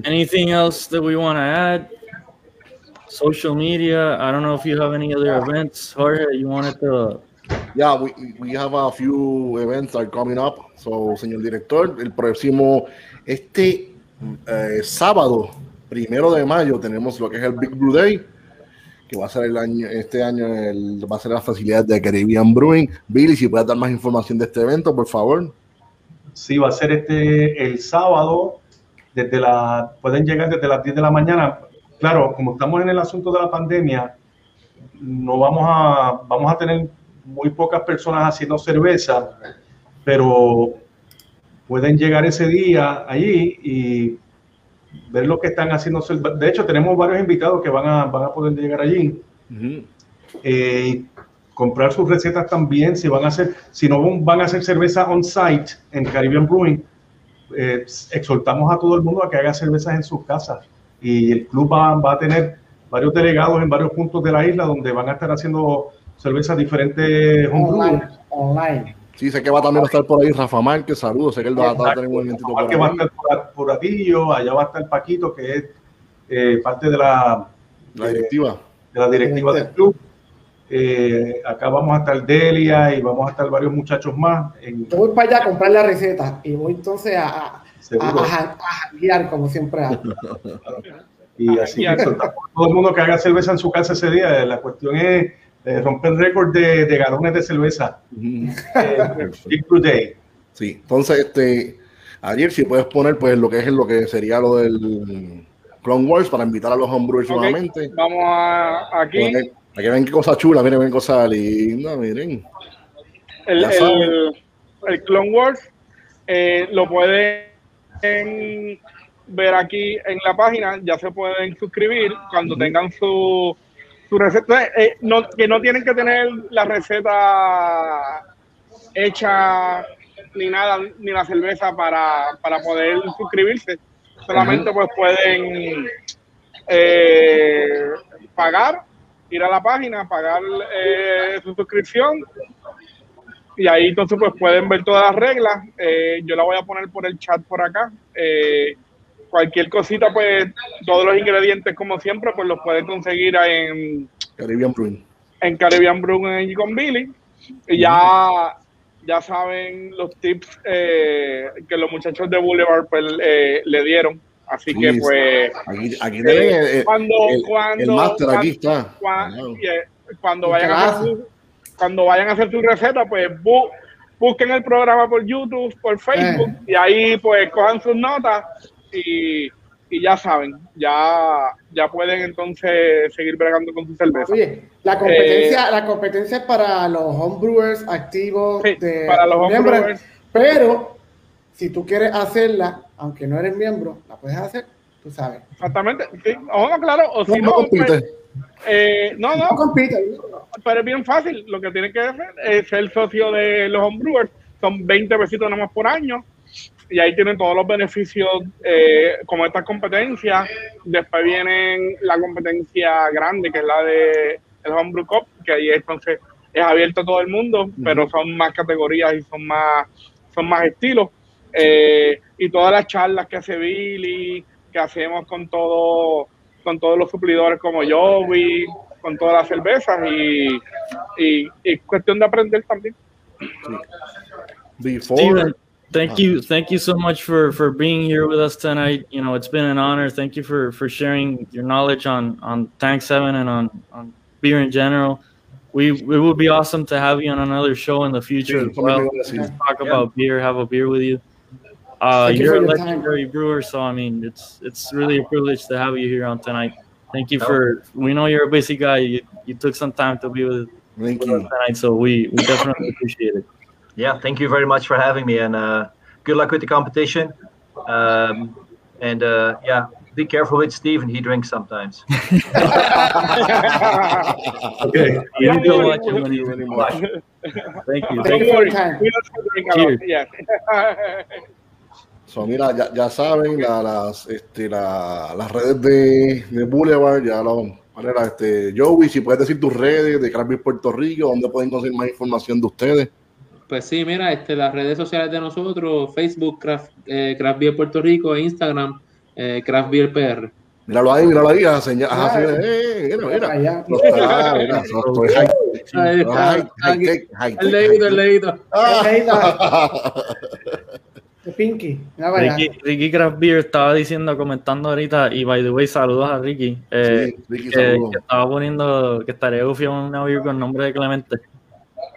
Anything else that we want to add? Social media. I don't know if you have any other events, Jorge. You wanted to. Yeah, we, we have a few events that are coming up. So, señor director, el próximo, este eh, sábado, primero de mayo, tenemos lo que es el Big Brew Day, que va a ser el año, este año el- va a ser la facilidad de Caribbean Brewing. Billy, si puedes dar más información de este evento, por favor. Sí, va a ser este el sábado, desde la, pueden llegar desde las 10 de la mañana. Claro, como estamos en el asunto de la pandemia, no vamos a, vamos a tener muy pocas personas haciendo cerveza, pero pueden llegar ese día allí y ver lo que están haciendo. De hecho, tenemos varios invitados que van a, van a poder llegar allí eh, comprar sus recetas también, si van a hacer, si no van a hacer cerveza on site en Caribbean Brewing, eh, exhortamos a todo el mundo a que haga cervezas en sus casas. Y el club va, va a tener varios delegados en varios puntos de la isla donde van a estar haciendo cervezas diferentes. Online. Online. Sí, sé que va también a estar por ahí Rafa Márquez, saludos, sé que él va a estar en un por que va a ahí. estar por, por Atillo, allá va a estar Paquito, que es eh, parte de la, La directiva. de la directiva del club. Eh, acá vamos a estar Delia y vamos a estar varios muchachos más. En, Yo voy para allá a comprar la receta y voy entonces a, a, janguear como siempre hago. Y así que todo el mundo que haga cerveza en su casa ese día. La cuestión es eh, romper récord de, de galones de cerveza. Eh, Big Brew Day. Sí, entonces, este, ayer si puedes poner pues lo que es lo que sería lo del Clone Wars para invitar a los homebrewers Ok, nuevamente. Vamos a, aquí. Aquí ven qué cosa chula, miren, ven cosa linda, miren. El, el, el Clone Wars eh, lo pueden ver aquí en la página, ya se pueden suscribir cuando tengan su, su receta, eh, no, que no tienen que tener la receta hecha ni nada, ni la cerveza para, para poder suscribirse, solamente pues pueden eh, pagar, ir a la página, pagar eh, su suscripción y ahí entonces pues pueden ver todas las reglas. Eh, yo la voy a poner por el chat por acá. Eh, cualquier cosita, pues todos los ingredientes como siempre, pues los pueden conseguir en Caribbean Brewing. en Caribbean Brewing con Billy. Y ya, ya saben los tips eh, que los muchachos de Boulevard pues, eh, le dieron. Así que pues Aquí, aquí eh, tienen el, cuando, el- cuando, el cuan- aquí está. yeah, cuando ¿Y vayan a hacer cuando vayan a hacer su receta, pues bu- busquen el programa por YouTube, por Facebook, Eh. y ahí pues cojan sus notas y, y ya saben, ya, ya pueden entonces seguir bregando con su cerveza. Oye, la competencia, la competencia es para los homebrewers activos Sí, de para los miembros, homebrewers. Pero si tú quieres hacerla, aunque no eres miembro, la puedes hacer, tú sabes. Exactamente, sí, o no, claro, o si No, no, no compite. pues, eh, no, No no, compite. Pero es bien fácil. Lo que tiene que hacer es ser socio de los homebrewers. Son 20 pesitos nomás por año. Y ahí tienen todos los beneficios eh, como estas competencias. Después vienen la competencia grande, que es la de el Homebrew Cup, que ahí entonces es abierto a todo el mundo, pero son más categorías y son más, son más estilos. Eh, y todas las charlas que hace Billy, que hacemos con todo, con todos los suplidores como Joey, con todas las cervezas y, y, y cuestión de aprender también. Before. Steven, thank you, thank you so much for for being here with us tonight. You know, it's been an honor. Thank you for for sharing your knowledge on on Tank Seven and on on beer in general. We it would be awesome to have you on another show in the future Sí, as well. eso me iba a decir. Talk about beer, have a beer with you. Uh, you you're for a your time. legendary brewer, so I mean, it's it's really a privilege to have you here on tonight. Thank you for. We know you're a busy guy. You, you took some time to be with, Thank with you. us tonight, so we we definitely appreciate it. Yeah, thank you very much for having me, and uh, good luck with the competition. Um, and uh, yeah, be careful with Steven. He drinks sometimes. Okay. You need to Yeah, watch yeah, him when he's yeah. Thank you. Thank Thank you you. for your time. We don't drink a lot, Cheers. So, mira, ya, ya saben, la- las, este, la- las redes de, de Boulevard, ya lo manera, este, Joey, si puedes decir tus redes de Craft Beer Puerto Rico, donde pueden conseguir más información de ustedes. Pues sí, mira, este, las redes sociales de nosotros, Facebook, Craft, eh, Craft Beer Puerto Rico, e Instagram, eh, Craft Beer PR. Míralo ahí, míralo ahí, a señal, Ah, ajá, sí, eh, mira, mira. No está, mira, no estoy high, El leído, el leído. Ah. De Pinky. Ricky, Ricky Craft Beer estaba diciendo, comentando ahorita, y by the way, saludos a Ricky. eh, Sí, Ricky, que, saludos. que estaba poniendo que estaría gufio una beer con nombre de Clemente.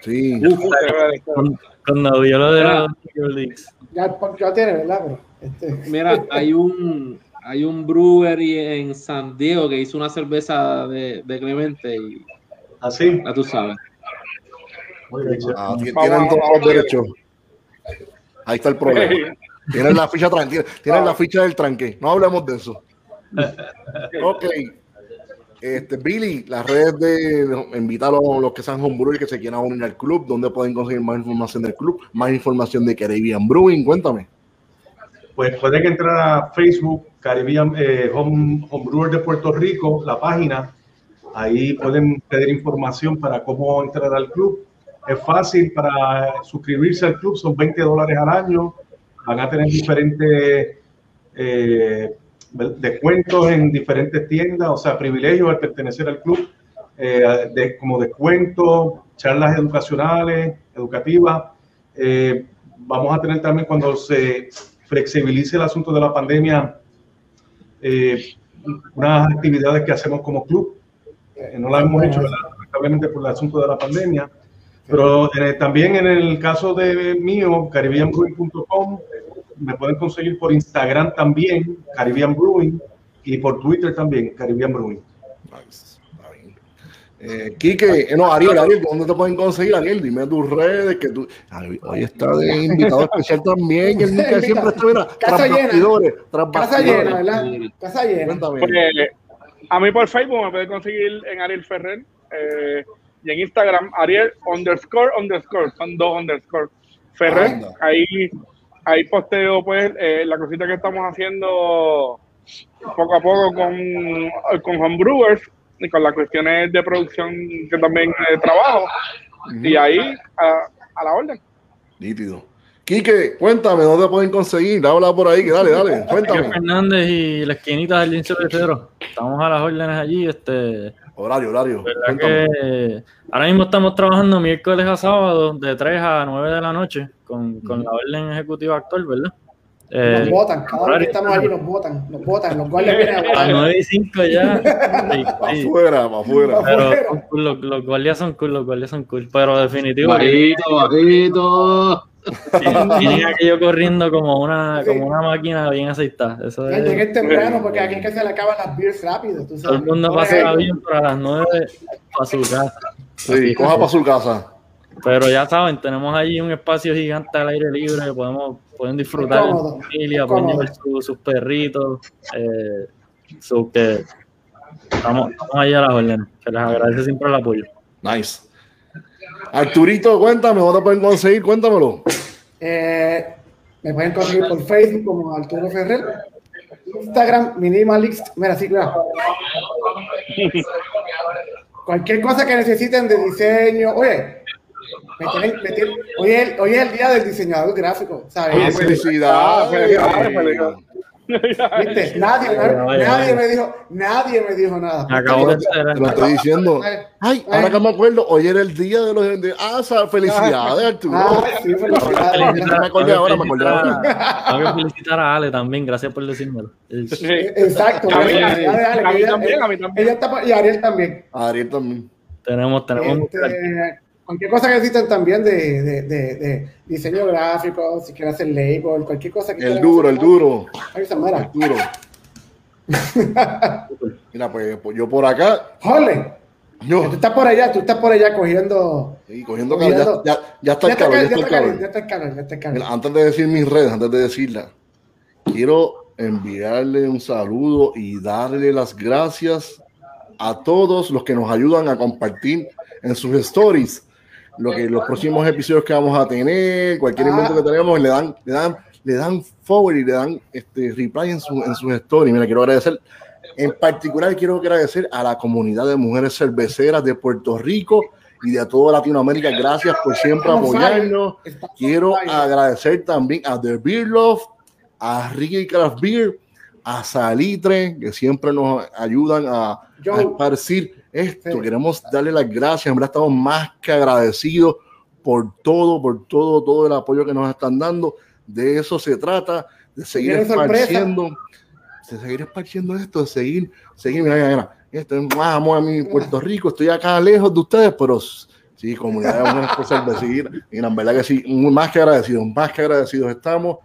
Sí, Cuando, cuando vio lo de Leagues. Ya, ya tiene, ¿verdad? Este, Mira, hay un hay un brewery en San Diego que hizo una cerveza de, de Clemente y Así. ya tú sabes. Muy bien. Ah, tienen todos los derechos. Ahí está el problema. Tienen la ficha tranquila, tienen la ficha del tranque. No hablemos de eso. Ok. Este, Billy, las redes de invita a los, que sean homebrewers que se quieran unir al club, donde pueden conseguir más información del club, más información de Caribbean Brewing, cuéntame. Pues pueden entrar a Facebook, Caribbean eh, Home, Homebrewer de Puerto Rico, la página. Ahí pueden pedir información para cómo entrar al club. Es fácil para suscribirse al club, son 20 dólares al año. Van a tener diferentes eh, descuentos en diferentes tiendas, o sea, privilegios al pertenecer al club, eh, como descuentos, charlas educacionales, educativas. Eh, vamos a tener también cuando se flexibilice el asunto de la pandemia, eh, unas actividades que hacemos como club. No las hemos hecho, lamentablemente por el asunto de la pandemia. Pero eh, también en el caso de mío, caribbeanbrewing.com, me pueden conseguir por Instagram también, Caribbean Brewing, y por Twitter también, Caribbean Brewing. Nice. Eh, Quique, eh, no, Ariel, Ariel, ¿dónde te pueden conseguir, Ariel? Dime tus redes, que tú... Ay, hoy está de invitado especial también, el que siempre está, mira, Casa tras llena. bastidores, tras casa bastidores. llena, ¿verdad? Casa llena. Pues, a mí por Facebook me pueden conseguir en Ariel Ferrer eh, y en Instagram Ariel underscore underscore, son dos underscore Ferrer. Anda. Ahí, ahí posteo pues eh, la cosita que estamos haciendo poco a poco con, con homebrewers y con las cuestiones de producción que también eh, trabajo. Y ahí a, a la orden. Nítido. Quique, cuéntame, ¿dónde pueden conseguir? Habla por ahí, que dale, dale, Quique cuéntame. Fernández y la esquinita del Lince Tercero. Estamos a las órdenes allí. Este, Horario, horario. que ahora mismo estamos trabajando miércoles a sábado de 3 a 9 de la noche con, con la orden ejecutiva actual, ¿verdad? Nos Eh, votan, cada vez que estamos allí nos votan, nos votan, los guardias vienen a a las votar. 9 y 5 ya. Sí, Pa' sí. afuera, pa' afuera. Pero cool, los, los guardias son cool, los guardias son cool. Pero definitivo, Bajito, bajito. Tienen, tienen aquello corriendo como una, como una máquina bien aceitada. Eso es, llegué temprano porque aquí es que se le acaban las beers rápido. Tú todo sabes. el mundo pasa bien para las 9 a su casa. Sí, coja para su casa. Pero ya saben, tenemos allí un espacio gigante al aire libre, podemos, pueden disfrutar en familia, pueden llevar su- sus perritos, eh, so que estamos, estamos ahí a las órdenes. Se les agradece siempre el apoyo. Nice. Arturito, cuéntame, ¿dónde pueden conseguir? Cuéntamelo. Eh, me pueden conseguir por Facebook como Arturo Ferrer. Instagram, Minimalist. Mira, sí, mira. Cualquier cosa que necesiten de diseño. Oye, me tienen- me tienen- hoy, es, hoy es el día del diseñador gráfico. Ah, ¿sabes? felicidades. felicidades, felicidades. ¿Viste? Nadie, Vaya, vaya, nadie vaya. me dijo, nadie me dijo nada. Acabo de. Te lo estoy diciendo. Ay, Ay, ahora que me acuerdo, hoy era el día de los. De, ah, felicidades, Arturo. Ah, sí, felicidades. Me acordé ahora, me acordé ahora. Tengo que felicitar a Ale también, gracias por decírmelo. Sí. Exacto. A mí, también, a mí también. ella está por- y Ariel también. Ariel también. Tenemos, tenemos Este, cualquier cosa que necesiten también de, de, de, de diseño gráfico, si quieren hacer label, cualquier cosa que El duro, el duro. Está, mira. El duro. Mira, pues, yo por acá, Jole, yo, tú estás por allá, tú estás por allá cogiendo. sí, cogiendo calor, ya, ya, ya está el calor, ya está el calor. ya está el calor, ya está el calor. Mira, antes de decir mis redes, antes de decirla, quiero enviarle un saludo y darle las gracias a todos los que nos ayudan a compartir en sus stories lo que los próximos episodios que vamos a tener, cualquier invento que tenemos, le dan, le dan, le dan forward y le dan este reply en, su, en sus stories. Mira, quiero agradecer, en particular quiero agradecer a la comunidad de mujeres cerveceras de Puerto Rico y de toda Latinoamérica. Gracias por siempre apoyarnos. Quiero agradecer también a The Beer Love, a Ricky Craft Beer, a Salitre, que siempre nos ayudan a, a esparcir esto. Sí. Queremos darle las gracias, en verdad estamos más que agradecidos por todo, por todo, todo el apoyo que nos están dando. De eso se trata, de seguir sorpresa. esparciendo, de seguir esparciendo esto, de seguir, seguir, mira, mira, mira, esto es más amor a mi Puerto Rico, estoy acá lejos de ustedes, pero sí, comunidad de mujeres por cervecería, y en verdad que sí, más que agradecidos, más que agradecidos estamos,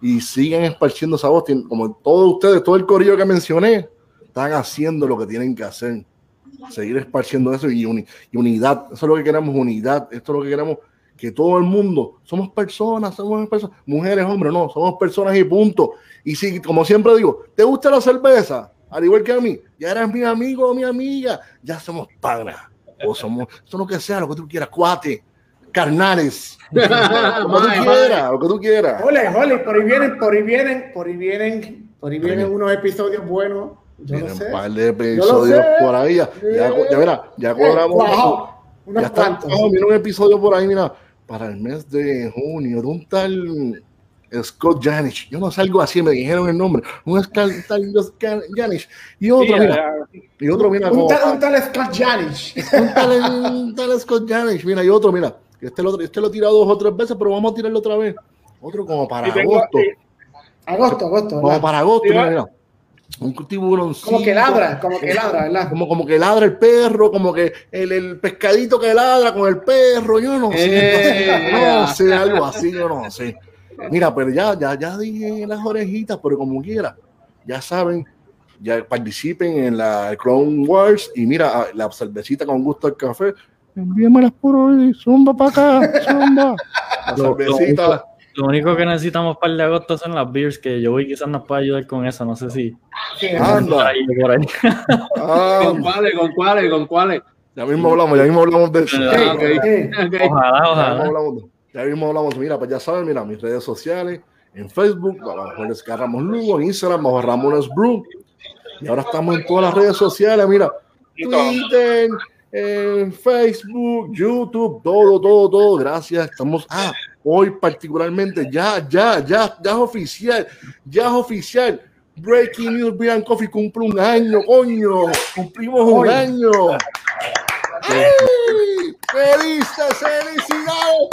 y siguen esparciendo esa voz, como todos ustedes, todo el corillo que mencioné, están haciendo lo que tienen que hacer, seguir esparciendo eso y, uni- y unidad, eso es lo que queremos, unidad, esto es lo que queremos, que todo el mundo, somos personas, somos personas, mujeres, hombres, no, somos personas y punto. Y si, como siempre digo, ¿te gusta la cerveza? Al igual que a mí, ya eres mi amigo o mi amiga, ya somos panas, o somos, eso lo que sea, lo que tú quieras, cuate, carnales, lo que tú quieras, lo que tú quieras. Jole, jole, por ahí vienen, por ahí vienen, por ahí vienen, por ahí Vienen. unos episodios buenos. Yo Tienen no sé. un par de episodios por ahí, ya, ya, ya mira, ya Eh, cobramos. Ya está, oh, mira un episodio por ahí, mira, para el mes de junio, de un tal Scott Janish. Yo no salgo así, me dijeron el nombre. Un tal, tal Scott Janish. Y otro, Sí, mira, y otro, mira, Un como- tal, un tal Scott Janish. un tal, un tal Scott Janish. Mira, y otro, mira, este lo, este lo he tirado dos o tres veces, pero vamos a tirarlo otra vez. Otro como para tengo- agosto. y- Agosto, agosto. Como ¿verdad? para agosto, Sí, mira, mira. Un tiburón. Como que ladra, como que ladra, ¿verdad? Como, como que ladra el perro, como que el, el pescadito que ladra con el perro, yo no sé, Eh. no sé, algo así, yo no sé. Mira, pero ya, ya, ya dije las orejitas, pero como quiera, ya saben, ya participen en la Clone Wars y mira, ah, la cervecita con gusto al café, envíamelas por hoy, zumba para acá, zumba. La cervecita, Lo único que necesitamos para el de agosto son las beers, que yo voy quizás nos pueda ayudar con eso, no sé si. Sí, anda, Por ahí, por ahí. ¿Con cuáles? ¿Con cuáles? ¿con cuáles? Ya mismo hablamos, ya mismo hablamos de eso. Ah. Ojalá, Ya ojalá. mismo hablamos, ya mismo hablamos. Mira, pues ya saben, mira, mis redes sociales, en Facebook, bajo Jorge Ramos Lugo, en Instagram, bajo Ramones Brew. Y ahora estamos en todas las redes sociales, mira, Twitter, eh, Facebook, YouTube, todo, todo, todo. Gracias. Estamos, ah, hoy particularmente, ya, ya, ya, ya es oficial, ya es oficial. Breaking News Beer and Coffee cumple un año, coño. Cumplimos un año. ¡Ay! ¡Felices, felicidades!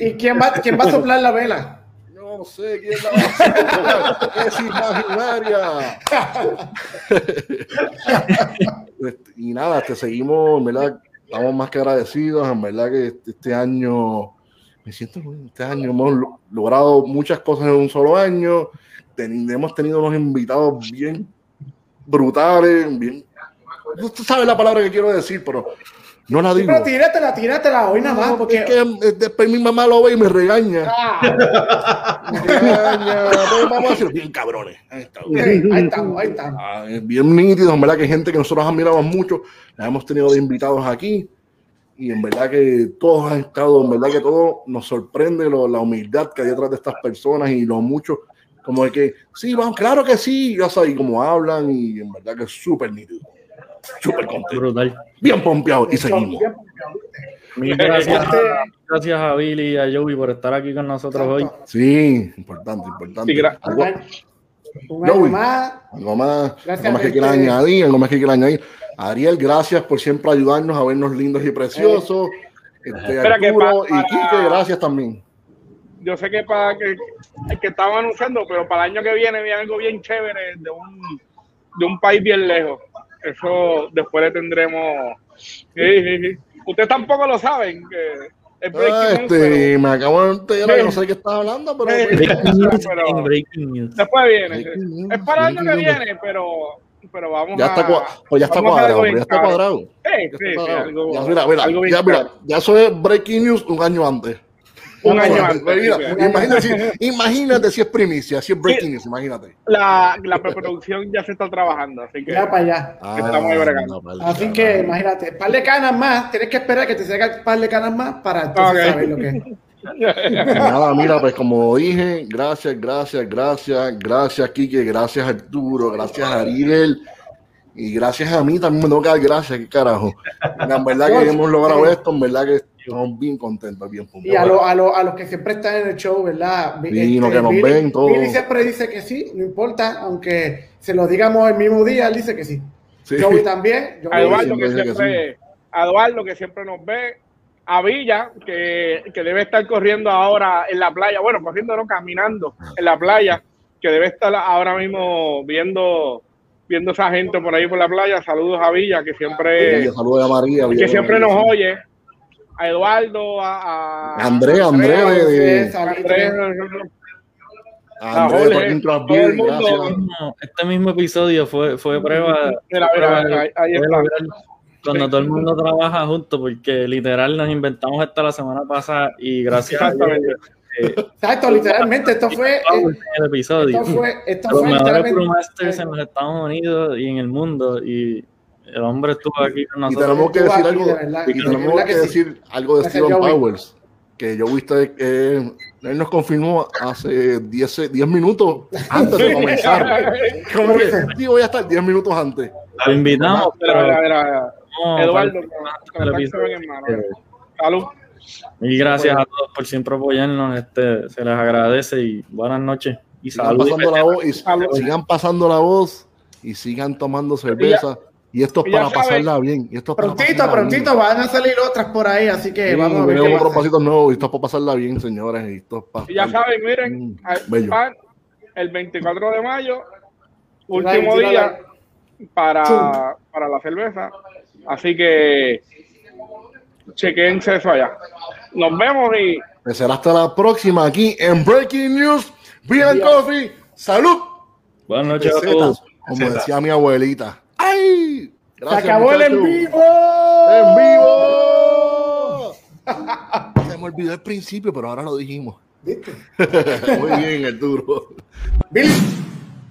¿Y quién va, quién va a soplar la vela? No sé quién la va a hacer. Es imaginaria. Y nada, te seguimos, verdad, estamos más que agradecidos, en verdad que este, este año, me siento este año hemos lo- logrado muchas cosas en un solo año, hemos tenido unos invitados bien brutales, bien, tú sabes la palabra que quiero decir, pero no la digo. Pero tíratela, tíratela hoy nada más, No, porque. es que eh, después mi mamá lo ve y me regaña. Ah, Me regaña. Pero vamos a decir bien cabrones. Ahí está. ok, ahí estamos, ahí estamos. Ah, es bien nítido, en verdad que gente que nosotros admiramos mucho, la hemos tenido de invitados aquí y en verdad que todos han estado, en verdad que todo nos sorprende lo- la humildad que hay detrás de estas personas y lo mucho, como de que, sí, vamos, claro que sí, ya sabes, y como hablan y en verdad que es súper nítido, súper contento, Brutal. bien pompeado y seguimos. Mil gracias, Este- gracias a Billy y a Joey por estar aquí con nosotros hoy. Sí, importante, importante. Sí, algo, Joey. más. algo más, Gracias, algo más que este- quieras añadir, algo más que quieras añadir. Ariel, gracias por siempre ayudarnos a vernos lindos y preciosos. Este, Espera, que Arturo y Quique, gracias también. Yo sé que para que, que estaban anunciando, pero para el año que viene viene algo bien chévere de un, de un país bien lejos. Eso después le tendremos. Sí, sí, sí. Ustedes tampoco lo saben. Que es Ah, breaking news, este, me acabo de enterar, no sé qué estás hablando, pero Sí. Breaking news Pero- breaking news. después viene. Breaking Es para el año que viene, pero, pero vamos ya a. está, pues ya está cuadrado, ya está cuadrado. Sí, Ya sí, está sí, cuadrado. algo- Ya, mira, mira, ya, mira, ya eso es breaking news un año antes. Un año antes, imagínate, si, imagínate si es primicia, si es breaking news, imagínate. La, la preproducción ya se está trabajando, así que. Ya para allá. Estamos no, vale, Así ya, que vale. imagínate, par de canas más, tienes que esperar que te salga par de canas más para entonces Ok. saber lo que es. Nada, mira, pues como dije, gracias, gracias, gracias, gracias, Kike, gracias Arturo, gracias Ariel y gracias a mí también me tengo que dar gracias, qué carajo. En verdad que hemos logrado esto, en verdad que estamos bien contentos, bien Y a, lo- a, lo- a los que siempre están en el show, ¿verdad? Sí, los que nos Billy, ven, todo. Billy siempre dice que sí, no importa, aunque se lo digamos el mismo día, él dice que sí. Sí. Joey también. a Joey Eduardo siempre que dice que siempre, a Eduardo que siempre nos ve, a Villa que, que debe estar corriendo ahora en la playa, bueno, corriendo no, caminando en la playa, que debe estar ahora mismo viendo viendo esa gente por ahí por la playa. Saludos a Villa que siempre saludos a María. que siempre nos oye. A Eduardo, a, a André, André, André, Andrés. No, Este mismo episodio fue, fue prueba. Mira, mira, mira, ahí- ahí fue está. lograr Cuando todo el mundo trabaja junto, porque literal nos inventamos esto la semana pasada y gracias a Dios, Exacto, literalmente, esto fue, en el episodio. esto fue, esto los fue mejores brewmasters en los Estados Unidos y en el mundo y el hombre estuvo aquí con Y nosotros. tenemos que decir algo, de y tenemos que sí. decir algo de Steven. Powers, que yo viste que él nos confirmó hace 10, 10 minutos antes de comenzar. Como que, sí, voy a estar 10 minutos antes. Lo invitamos, pero no, Eduardo, con el en mano. Salud. Mil gracias a todos por siempre apoyarnos, este, se les agradece y buenas noches y Sigan salud. pasando la voz y Salud. sigan pasando la voz y sigan tomando cerveza. Y esto es para pasarla bien. Y esto es para Prontito, bien. prontito, van a salir otras por ahí, así que Sí, vamos a ver tenemos pasitos nuevos y esto es para pasarla bien, señores. Y esto es para Y ya saben, miren, Mm, el 24 de mayo, último día para, para la cerveza. Así que chequense eso allá. Nos vemos y Pues será hasta la próxima aquí en Breaking News, and Coffee. ¡Salud! Buenas noches a todos. como decía mi abuelita. ¡Ay! Se acabó el en vivo. ¡En vivo! Se me olvidó el principio, pero ahora lo dijimos. ¿Viste? Muy bien, Arturo. Billy.